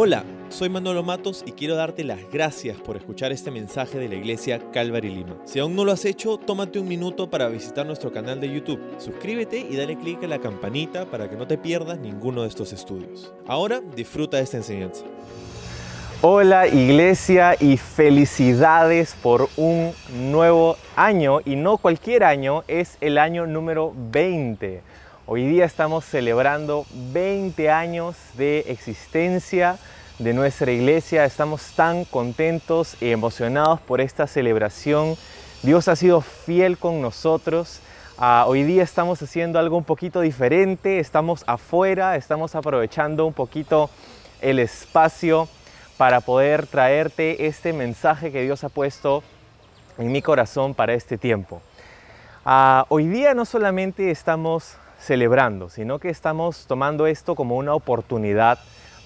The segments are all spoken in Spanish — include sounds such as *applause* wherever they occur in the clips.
Hola, soy Manolo Matos y quiero darte las gracias por escuchar este mensaje de la iglesia Calvary Lima. Si aún no lo has hecho, tómate un minuto para visitar nuestro canal de YouTube. Suscríbete y dale clic a la campanita para que no te pierdas ninguno de estos estudios. Ahora disfruta de esta enseñanza. Hola iglesia y felicidades por un nuevo año y no cualquier año, es el año número 20. Hoy día estamos celebrando 20 años de existencia de nuestra iglesia. Estamos tan contentos y emocionados por esta celebración. Dios ha sido fiel con nosotros. Ah, hoy día estamos haciendo algo un poquito diferente. Estamos afuera, estamos aprovechando un poquito el espacio para poder traerte este mensaje que Dios ha puesto en mi corazón para este tiempo. Ah, hoy día no solamente estamos celebrando, sino que estamos tomando esto como una oportunidad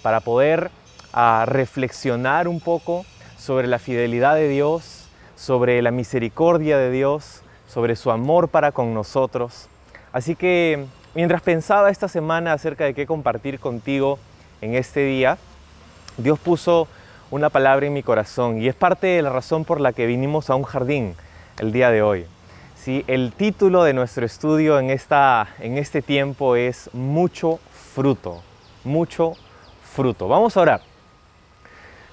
para poder ah, reflexionar un poco sobre la fidelidad de Dios, sobre la misericordia de Dios, sobre su amor para con nosotros. Así que mientras pensaba esta semana acerca de qué compartir contigo en este día, Dios puso una palabra en mi corazón y es parte de la razón por la que vinimos a un jardín el día de hoy. El título de nuestro estudio en, esta, en este tiempo es Mucho fruto, mucho fruto. Vamos a orar.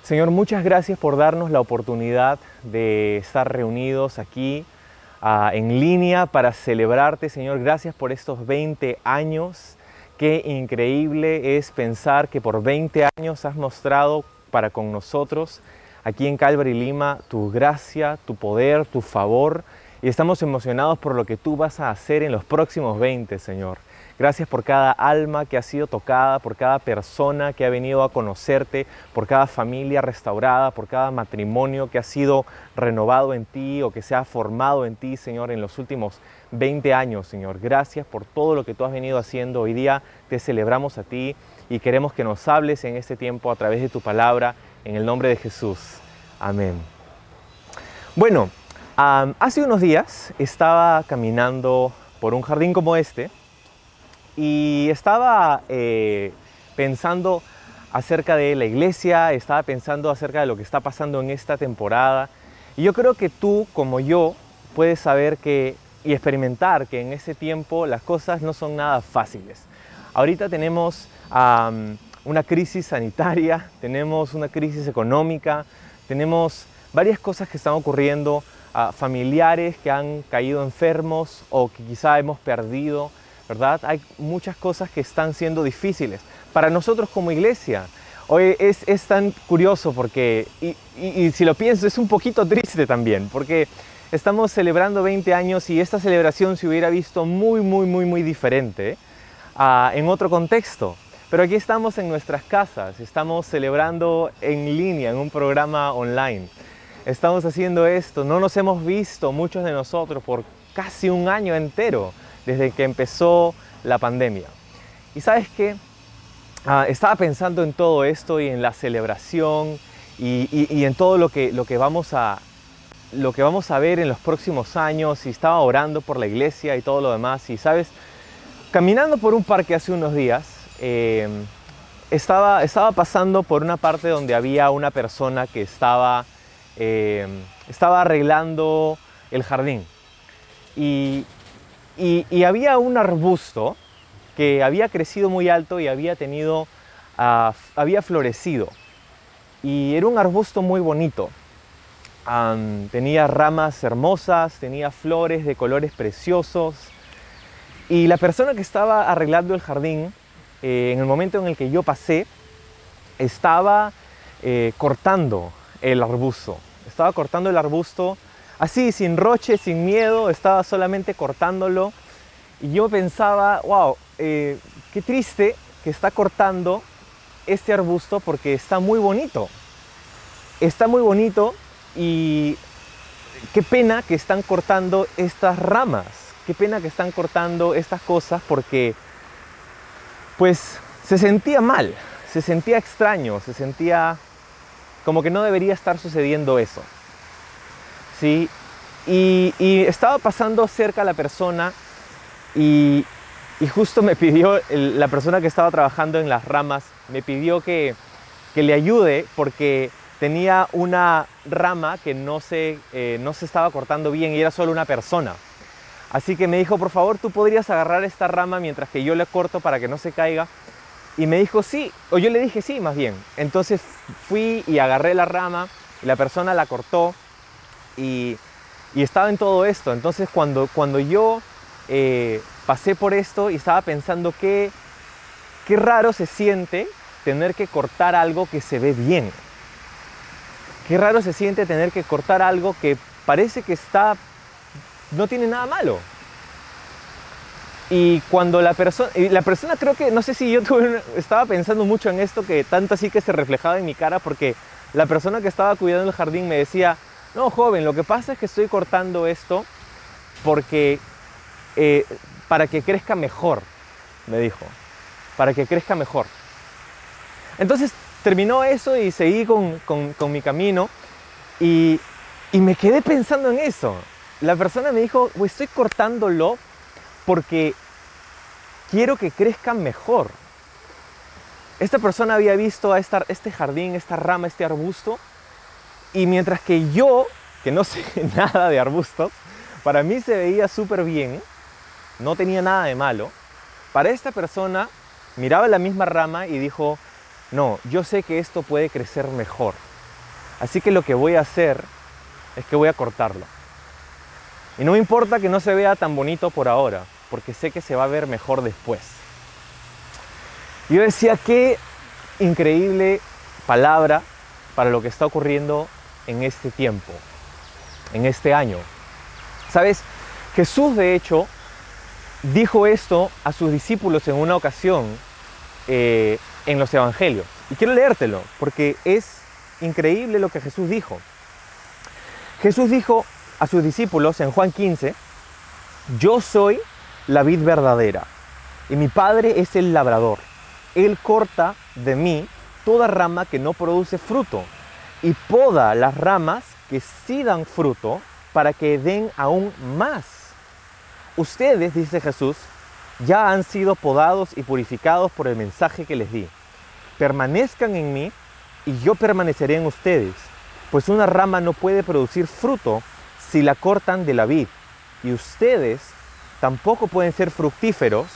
Señor, muchas gracias por darnos la oportunidad de estar reunidos aquí uh, en línea para celebrarte, Señor. Gracias por estos 20 años. Qué increíble es pensar que por 20 años has mostrado para con nosotros aquí en Calvary Lima tu gracia, tu poder, tu favor. Y estamos emocionados por lo que tú vas a hacer en los próximos 20, Señor. Gracias por cada alma que ha sido tocada, por cada persona que ha venido a conocerte, por cada familia restaurada, por cada matrimonio que ha sido renovado en ti o que se ha formado en ti, Señor, en los últimos 20 años, Señor. Gracias por todo lo que tú has venido haciendo. Hoy día te celebramos a ti y queremos que nos hables en este tiempo a través de tu palabra, en el nombre de Jesús. Amén. Bueno, hace unos días estaba caminando por un jardín como este y estaba eh, pensando acerca de la iglesia, estaba pensando acerca de lo que está pasando en esta temporada. Y yo creo que tú, como yo, puedes saber que y experimentar que en ese tiempo las cosas no son nada fáciles. Ahorita tenemos una crisis sanitaria, *laughs* tenemos una crisis económica, tenemos varias cosas que están ocurriendo, familiares que han caído enfermos o que quizá hemos perdido, ¿verdad? Hay muchas cosas que están siendo difíciles. Para nosotros como iglesia, hoy es, es tan curioso porque, y, y si lo pienso, es un poquito triste también, porque estamos celebrando 20 años y esta celebración se hubiera visto muy, muy, muy, muy diferente en otro contexto. Pero aquí estamos en nuestras casas, estamos celebrando en línea, en un programa online. Estamos haciendo esto, no nos hemos visto muchos de nosotros por casi un año entero desde que empezó la pandemia. Y sabes qué, ah, estaba pensando en todo esto y en la celebración y, en todo lo que, lo, que vamos a, lo que vamos a ver en los próximos años y estaba orando por la iglesia y todo lo demás. Y sabes, Caminando por un parque hace unos días, em, estaba, estaba pasando por una parte donde había una persona que estaba, em, estaba arreglando el jardín. Y, había un arbusto que había crecido muy alto y había tenido, ah, había florecido. Y era un arbusto muy bonito. tenía ramas hermosas, tenía flores de colores preciosos. Y la persona que estaba arreglando el jardín, eh, en el momento en el que yo pasé, estaba eh, cortando el arbusto. Estaba cortando el arbusto así, sin roche, sin miedo, estaba solamente cortándolo. Y yo pensaba, wow, eh, qué triste que está cortando este arbusto porque está muy bonito. Está muy bonito y qué pena que están cortando estas ramas qué pena que están cortando estas cosas porque pues se sentía mal, se sentía extraño, se sentía como que no debería estar sucediendo eso. ¿Sí? Y, estaba pasando cerca la persona y, justo me pidió, la persona que estaba trabajando en las ramas, me pidió que, que le ayude porque tenía una rama que no se, eh, no se estaba cortando bien y era solo una persona. Así que me dijo, por favor, tú podrías agarrar esta rama mientras que yo le corto para que no se caiga. Y me dijo, sí, o yo le dije sí, más bien. Entonces fui y agarré la rama y la persona la cortó y, estaba en todo esto. Entonces cuando, cuando yo eh, pasé por esto y estaba pensando qué, qué raro se siente tener que cortar algo que se ve bien. Qué raro se siente tener que cortar algo que parece que está no tiene nada malo. Y cuando la persona, la persona creo que, no sé si yo *laughs* estaba pensando mucho en esto, que tanto así que se reflejaba en mi cara, porque la persona que estaba cuidando el jardín me decía, no, joven, lo que pasa es que estoy cortando esto porque, eh, para que crezca mejor, me dijo, para que crezca mejor. Entonces terminó eso y seguí con, mi camino y, y me quedé pensando en eso la persona me dijo, estoy cortándolo porque quiero que crezca mejor. Esta persona había visto a este jardín, esta rama, este arbusto, y mientras que yo, que no *laughs* sé nada de arbustos, para mí se veía súper bien, no tenía nada de malo, para esta persona miraba la misma rama y dijo, no, yo sé que esto puede crecer mejor. Así que lo que voy a hacer es que voy a cortarlo. Y no me importa que no se vea tan bonito por ahora, porque sé que se va a ver mejor después. Yo decía, qué increíble palabra para lo que está ocurriendo en este tiempo, en este año. Sabes, Jesús de hecho dijo esto a sus discípulos en una ocasión eh, en los evangelios. Y quiero leértelo, porque es increíble lo que Jesús dijo. Jesús dijo, a sus discípulos en Juan 15, yo soy la vid verdadera y mi Padre es el labrador. Él corta de mí toda rama que no produce fruto y poda las ramas que sí dan fruto para que den aún más. Ustedes, dice Jesús, ya han sido podados y purificados por el mensaje que les di. Permanezcan en mí y yo permaneceré en ustedes, pues una rama no puede producir fruto si la cortan de la vid, y ustedes tampoco pueden ser fructíferos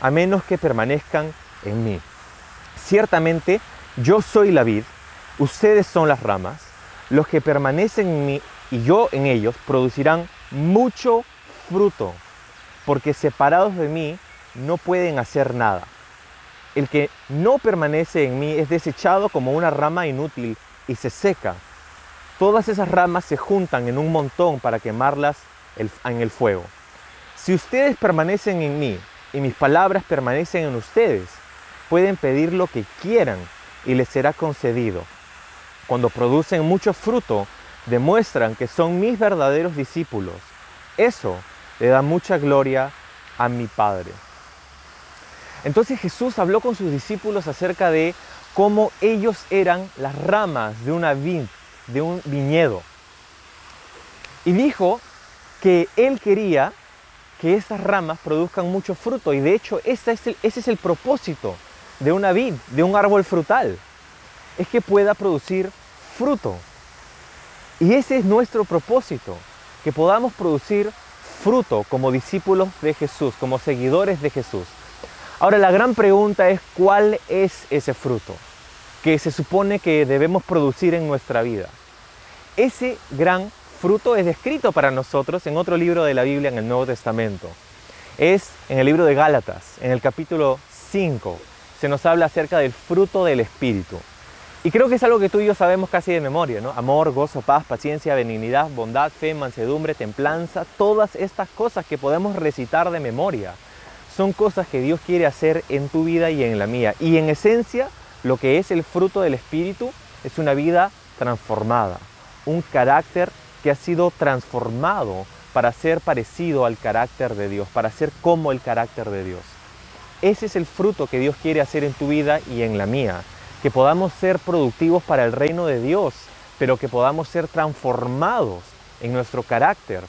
a menos que permanezcan en mí. Ciertamente, yo soy la vid, ustedes son las ramas, los que permanecen en mí y yo en ellos producirán mucho fruto, porque separados de mí no pueden hacer nada. El que no permanece en mí es desechado como una rama inútil y se seca todas esas ramas se juntan en un montón para quemarlas en el fuego. Si ustedes permanecen en mí y mis palabras permanecen en ustedes, pueden pedir lo que quieran y les será concedido. Cuando producen mucho fruto, demuestran que son mis verdaderos discípulos. Eso le da mucha gloria a mi Padre. Entonces Jesús habló con sus discípulos acerca de cómo ellos eran las ramas de una vid de un viñedo. Y dijo que él quería que estas ramas produzcan mucho fruto. Y de hecho ese es el, ese es el propósito de una vid, de un árbol frutal. Es que pueda producir fruto. Y ese es nuestro propósito, que podamos producir fruto como discípulos de Jesús, como seguidores de Jesús. Ahora la gran pregunta es cuál es ese fruto que se supone que debemos producir en nuestra vida. Ese gran fruto es descrito para nosotros en otro libro de la Biblia en el Nuevo Testamento. Es en el libro de Gálatas, en el capítulo 5. Se nos habla acerca del fruto del Espíritu. Y creo que es algo que tú y yo sabemos casi de memoria, ¿no? Amor, gozo, paz, paciencia, benignidad, bondad, fe, mansedumbre, templanza, todas estas cosas que podemos recitar de memoria. Son cosas que Dios quiere hacer en tu vida y en la mía. Y en esencia, lo que es el fruto del Espíritu es una vida transformada, un carácter que ha sido transformado para ser parecido al carácter de Dios, para ser como el carácter de Dios. Ese es el fruto que Dios quiere hacer en tu vida y en la mía, que podamos ser productivos para el reino de Dios, pero que podamos ser transformados en nuestro carácter,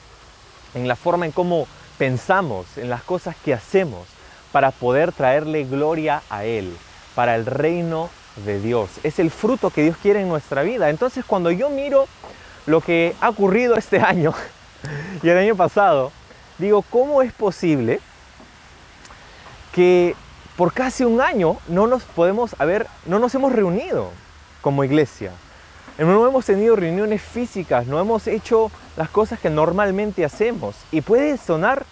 en la forma en cómo pensamos, en las cosas que hacemos, para poder traerle gloria a Él, para el reino de Dios, es el fruto que Dios quiere en nuestra vida. Entonces cuando yo miro lo que ha ocurrido este *laughs* año y el año pasado, digo, ¿cómo es posible que por casi un año no nos podemos haber, no nos hemos reunido como iglesia? No hemos tenido reuniones físicas, no hemos hecho las cosas que normalmente hacemos. Y puede sonar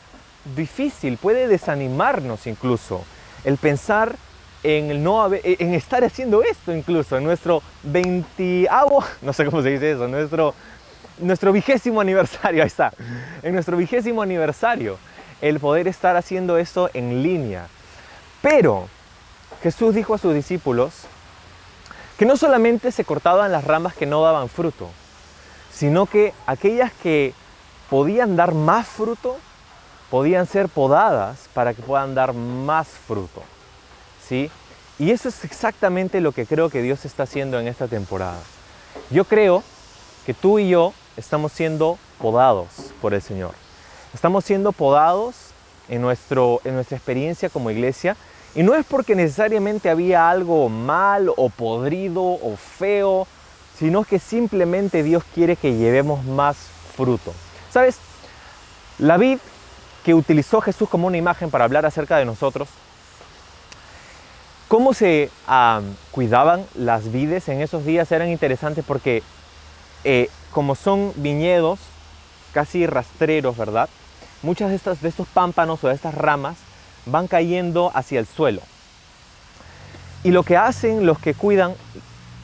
difícil, puede desanimarnos incluso el pensar en, no en estar haciendo esto incluso, en nuestro 20 *laughs* no sé cómo se dice eso, nuestro, nuestro vigésimo aniversario, *laughs* ahí está, en nuestro vigésimo aniversario, el poder estar haciendo esto en línea. Pero Jesús dijo a sus discípulos, que no solamente se cortaban las ramas que no daban fruto, sino que aquellas que podían dar más fruto, podían ser podadas para que puedan dar más fruto. Y eso es exactamente lo que creo que Dios está haciendo en esta temporada. Yo creo que tú y yo estamos siendo podados por el Señor. Estamos siendo podados en, nuestro, en nuestra experiencia como iglesia y no es porque necesariamente había algo mal o podrido o feo, sino que simplemente Dios quiere que llevemos más fruto. ¿Sabes? La vid que utilizó Jesús como una imagen para hablar acerca de nosotros, cómo se cuidaban las vides en esos días eran interesantes porque eh, como son viñedos casi rastreros, ¿verdad? Muchas de, de estos pámpanos o de estas ramas van cayendo hacia el suelo. Y lo que hacen los que cuidan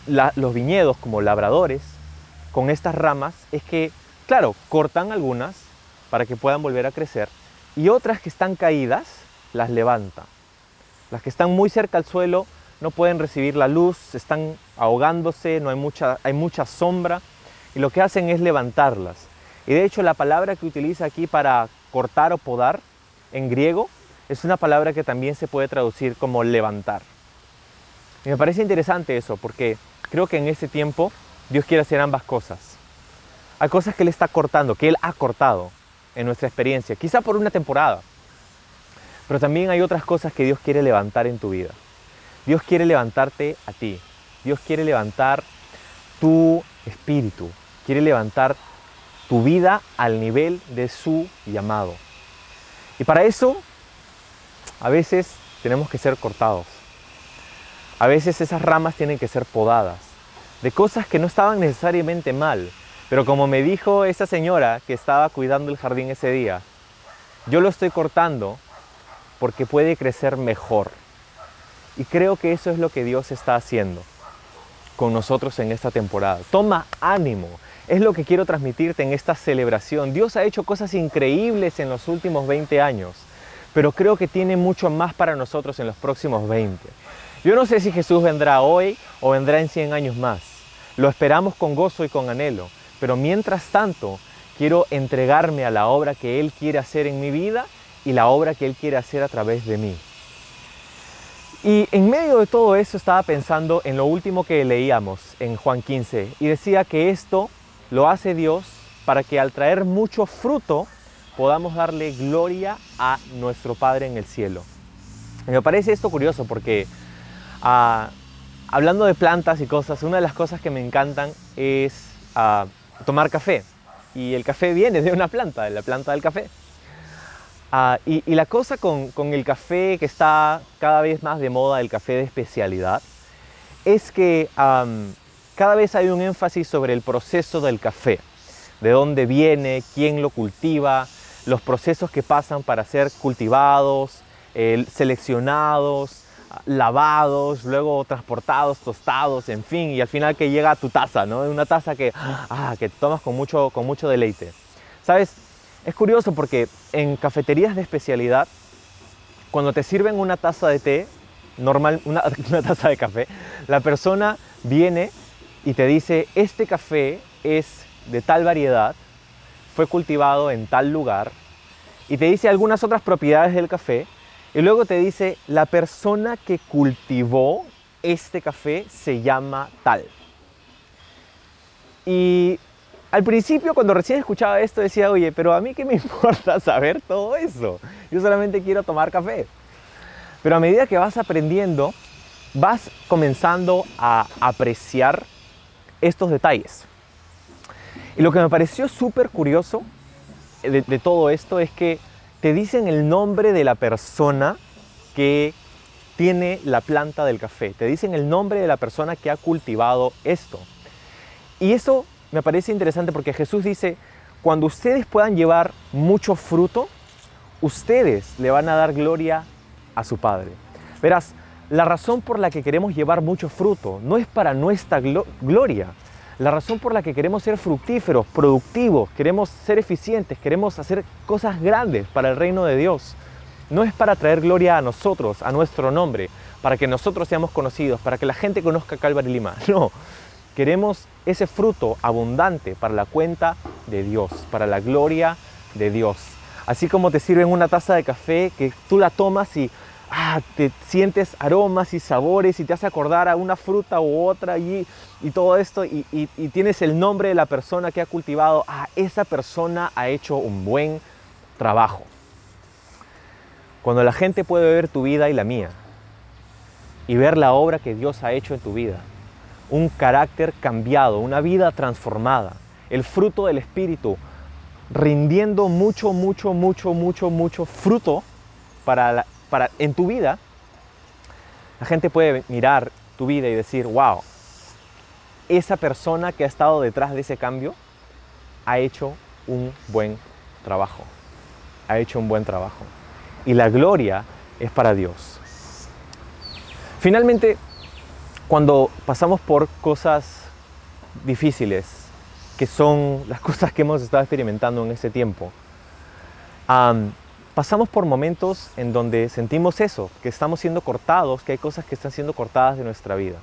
los viñedos como labradores con estas ramas es que, claro, cortan algunas para que puedan volver a crecer y otras que están caídas las levantan. Las que están muy cerca al suelo no pueden recibir la luz, están ahogándose, no hay mucha, hay mucha sombra y lo que hacen es levantarlas. Y de hecho la palabra que utiliza aquí para cortar o podar en griego es una palabra que también se puede traducir como levantar. Y me parece interesante eso, porque creo que en ese tiempo Dios quiere hacer ambas cosas. Hay cosas que Él está cortando, que Él ha cortado en nuestra experiencia, quizá por una temporada. Pero también hay otras cosas que Dios quiere levantar en tu vida. Dios quiere levantarte a ti. Dios quiere levantar tu espíritu. Quiere levantar tu vida al nivel de su llamado. Y para eso a veces tenemos que ser cortados. A veces esas ramas tienen que ser podadas de cosas que no estaban necesariamente mal. Pero como me dijo esa señora que estaba cuidando el jardín ese día, yo lo estoy cortando porque puede crecer mejor. Y creo que eso es lo que Dios está haciendo con nosotros en esta temporada. Toma ánimo. Es lo que quiero transmitirte en esta celebración. Dios ha hecho cosas increíbles en los últimos 20 años pero creo que tiene mucho más para nosotros en los próximos 20. Yo no sé si Jesús vendrá hoy o vendrá en 100 años más. Lo esperamos con gozo y con anhelo, pero mientras tanto quiero entregarme a la obra que Él quiere hacer en mi vida y la obra que Él quiere hacer a través de mí. Y en medio de todo eso estaba pensando en lo último que leíamos en Juan 15 y decía que esto lo hace Dios para que al traer mucho fruto podamos darle gloria a nuestro Padre en el cielo. me parece esto curioso porque ah, hablando de plantas y cosas, una de las cosas que me encantan es ah, tomar café. Y el café viene de una planta, de la planta del café. Ah, y, la cosa con, el café que está cada vez más de moda, el café de especialidad, es que cada vez hay un énfasis sobre el proceso del café, de dónde viene, quién lo cultiva, los procesos que pasan para ser cultivados, seleccionados, lavados, luego transportados, tostados, en fin, y al final que llega a tu taza, ¿no? Una taza que, ah, que tomas con mucho, con mucho deleite. ¿Sabes? Es curioso porque en cafeterías de especialidad, cuando te sirven una taza de té, normal, una, *laughs* una taza de café, la persona viene y te dice, este café es de tal variedad, fue cultivado en tal lugar y te dice algunas otras propiedades del café y luego te dice la persona que cultivó este café se llama tal. Y al principio cuando recién escuchaba esto decía, oye, pero a mí qué me *laughs* importa saber todo eso. Yo solamente quiero tomar café. Pero a medida que vas aprendiendo, vas comenzando a apreciar estos detalles. Y lo que me pareció súper curioso de, todo esto es que te dicen el nombre de la persona que tiene la planta del café, te dicen el nombre de la persona que ha cultivado esto. Y eso me parece interesante porque Jesús dice, cuando ustedes puedan llevar mucho fruto, ustedes le van a dar gloria a su Padre. Verás, la razón por la que queremos llevar mucho fruto no es para nuestra gloria. La razón por la que queremos ser fructíferos, productivos, queremos ser eficientes, queremos hacer cosas grandes para el reino de Dios, no es para traer gloria a nosotros, a nuestro nombre, para que nosotros seamos conocidos, para que la gente conozca Calvary Lima. *laughs* No, queremos ese fruto abundante para la cuenta de Dios, para la gloria de Dios. Así como te sirven una taza de café que tú la tomas y ah, te sientes aromas y sabores y te hace acordar a una fruta u otra y, y todo esto y, y, y, tienes el nombre de la persona que ha cultivado, ah, esa persona ha hecho un buen trabajo. Cuando la gente puede ver tu vida y la mía y ver la obra que Dios ha hecho en tu vida, un carácter cambiado, una vida transformada, el fruto del Espíritu, rindiendo mucho, mucho, mucho, mucho, mucho fruto para, para en tu vida, la gente puede mirar tu vida y decir, wow, esa persona que ha estado detrás de ese cambio ha hecho un buen trabajo. Ha hecho un buen trabajo. Y la gloria es para Dios. Finalmente, cuando pasamos por cosas difíciles, que son las *laughs* cosas que hemos estado experimentando en este tiempo, pasamos por momentos en donde sentimos eso, que estamos siendo cortados, que hay cosas que están siendo cortadas de nuestra vida.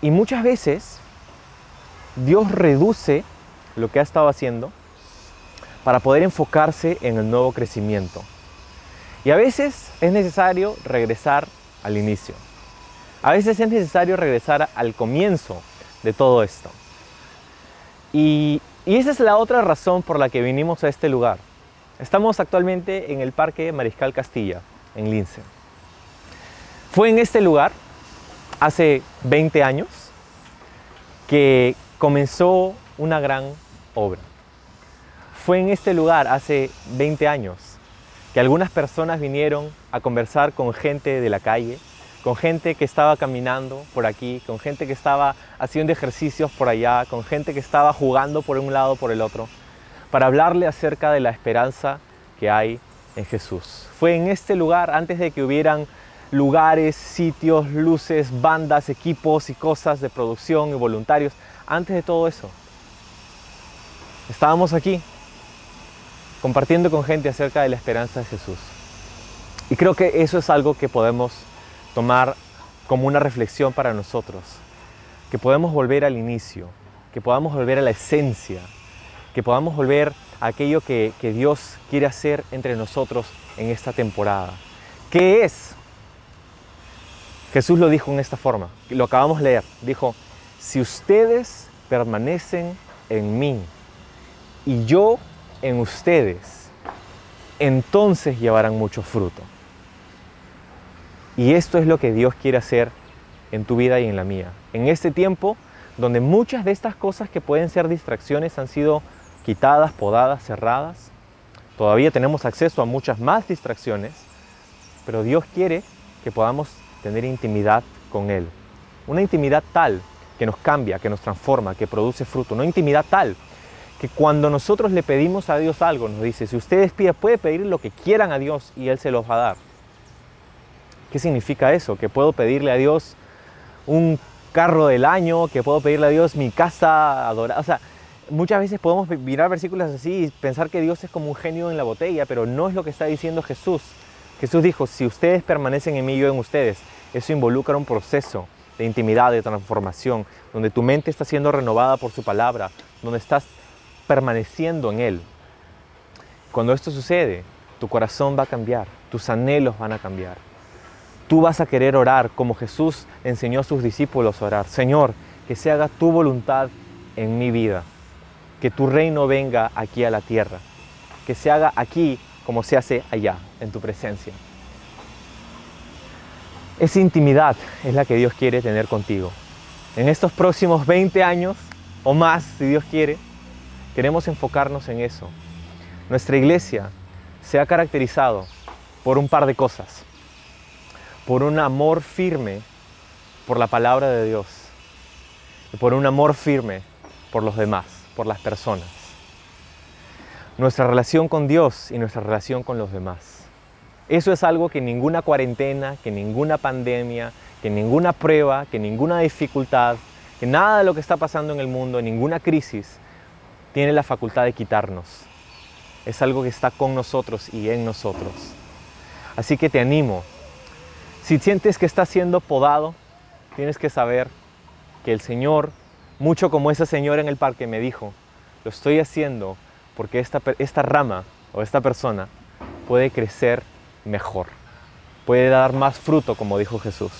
Y muchas veces Dios reduce lo que ha estado haciendo para poder enfocarse en el nuevo crecimiento. Y a veces es necesario regresar al inicio. A veces es necesario regresar al comienzo de todo esto. Y, esa es la otra razón por la que vinimos a este lugar. Estamos actualmente en el Parque Mariscal Castilla, en Lince. Fue en este lugar, hace 20 años, que comenzó una gran obra. Fue en este lugar, hace 20 años, que algunas personas vinieron a conversar con gente de la calle, con gente que estaba caminando por aquí, con gente que estaba haciendo ejercicios por allá, con gente que estaba jugando por un lado por el otro, para hablarle acerca de la esperanza que hay en Jesús. Fue en este lugar, antes de que hubieran lugares, sitios, luces, bandas, equipos y cosas de producción y voluntarios, antes de todo eso. Estábamos aquí compartiendo con gente acerca de la esperanza de Jesús. Y creo que eso es algo que podemos tomar como una reflexión para nosotros, que podemos volver al inicio, que podamos volver a la esencia, que podamos volver a aquello que, que Dios quiere hacer entre nosotros en esta temporada. ¿Qué es? Jesús lo dijo en esta forma, lo acabamos de leer, dijo, si ustedes permanecen en mí y yo en ustedes, entonces llevarán mucho fruto. Y esto es lo que Dios quiere hacer en tu vida y en la mía. En este tiempo donde muchas de estas cosas que pueden ser distracciones han sido quitadas, podadas, cerradas, todavía tenemos acceso a muchas más distracciones, pero Dios quiere que podamos tener intimidad con Él. Una intimidad tal que nos cambia, que nos transforma, que produce fruto. Una intimidad tal que cuando nosotros le pedimos a Dios algo, nos dice, si ustedes piden, puede pedir lo que quieran a Dios y Él se los va a dar. ¿Qué significa eso? Que puedo pedirle a Dios un carro del año, que puedo pedirle a Dios mi casa adorada. O sea, muchas veces podemos mirar versículos así y pensar que Dios es como un genio en la botella, pero no es lo que está diciendo Jesús. Jesús dijo, si ustedes permanecen en mí, yo en ustedes. Eso involucra un proceso de intimidad, de transformación, donde tu mente está siendo renovada por su palabra, donde estás permaneciendo en Él. Cuando esto sucede, tu corazón va a cambiar, tus anhelos van a cambiar tú vas a querer orar como Jesús enseñó a sus discípulos a orar. Señor, que se haga tu voluntad en mi vida, que tu reino venga aquí a la tierra, que se haga aquí como se hace allá, en tu presencia. Esa intimidad es la que Dios quiere tener contigo. En estos próximos 20 años o más, si Dios quiere, queremos enfocarnos en eso. Nuestra iglesia se ha caracterizado por un par de cosas. Por un amor firme por la palabra de Dios y por un amor firme por los demás, por las personas. Nuestra relación con Dios y nuestra relación con los demás. Eso es algo que ninguna cuarentena, que ninguna pandemia, que ninguna prueba, que ninguna dificultad, que nada de lo que está pasando en el mundo, ninguna crisis, tiene la facultad de quitarnos. Es algo que está con nosotros y en nosotros. Así que te animo. Si sientes que estás siendo podado, tienes que saber que el Señor, mucho como esa señora en el parque me dijo, lo estoy haciendo porque esta, esta rama o esta persona puede crecer mejor, puede dar más fruto, como dijo Jesús.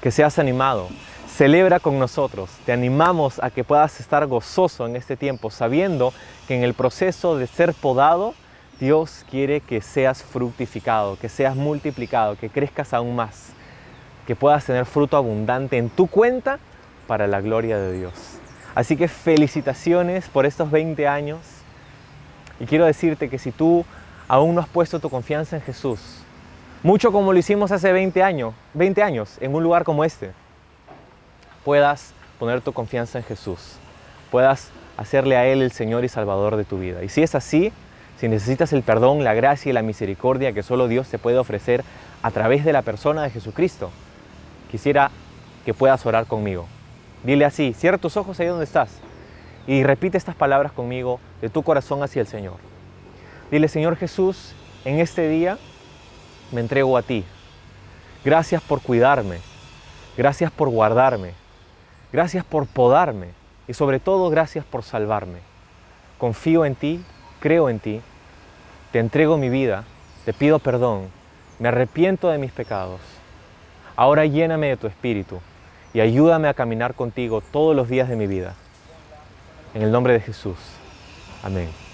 Que seas animado, celebra con nosotros, te animamos a que puedas estar gozoso en este tiempo, sabiendo que en el proceso de ser podado, Dios quiere que seas fructificado, que seas multiplicado, que crezcas aún más que puedas tener fruto abundante en tu cuenta para la gloria de Dios. Así que felicitaciones por estos 20 años y quiero decirte que si tú aún no has puesto tu confianza en Jesús, mucho como lo hicimos hace 20 años, 20 años en un lugar como este, puedas poner tu confianza en Jesús, puedas hacerle a Él el Señor y Salvador de tu vida. Y si es así, si necesitas el perdón, la gracia y la misericordia que solo Dios te puede ofrecer a través de la persona de Jesucristo, quisiera que puedas orar conmigo. Dile así, cierra tus ojos ahí donde estás y repite estas palabras conmigo de tu corazón hacia el Señor. Dile, Señor Jesús, en este día me entrego a ti. Gracias por cuidarme. Gracias por guardarme. Gracias por podarme. Y sobre todo, gracias por salvarme. Confío en ti, creo en ti. Te entrego mi vida. Te pido perdón. Me arrepiento de mis pecados Ahora lléname de tu espíritu y ayúdame a caminar contigo todos los días de mi vida. En el nombre de Jesús. Amén.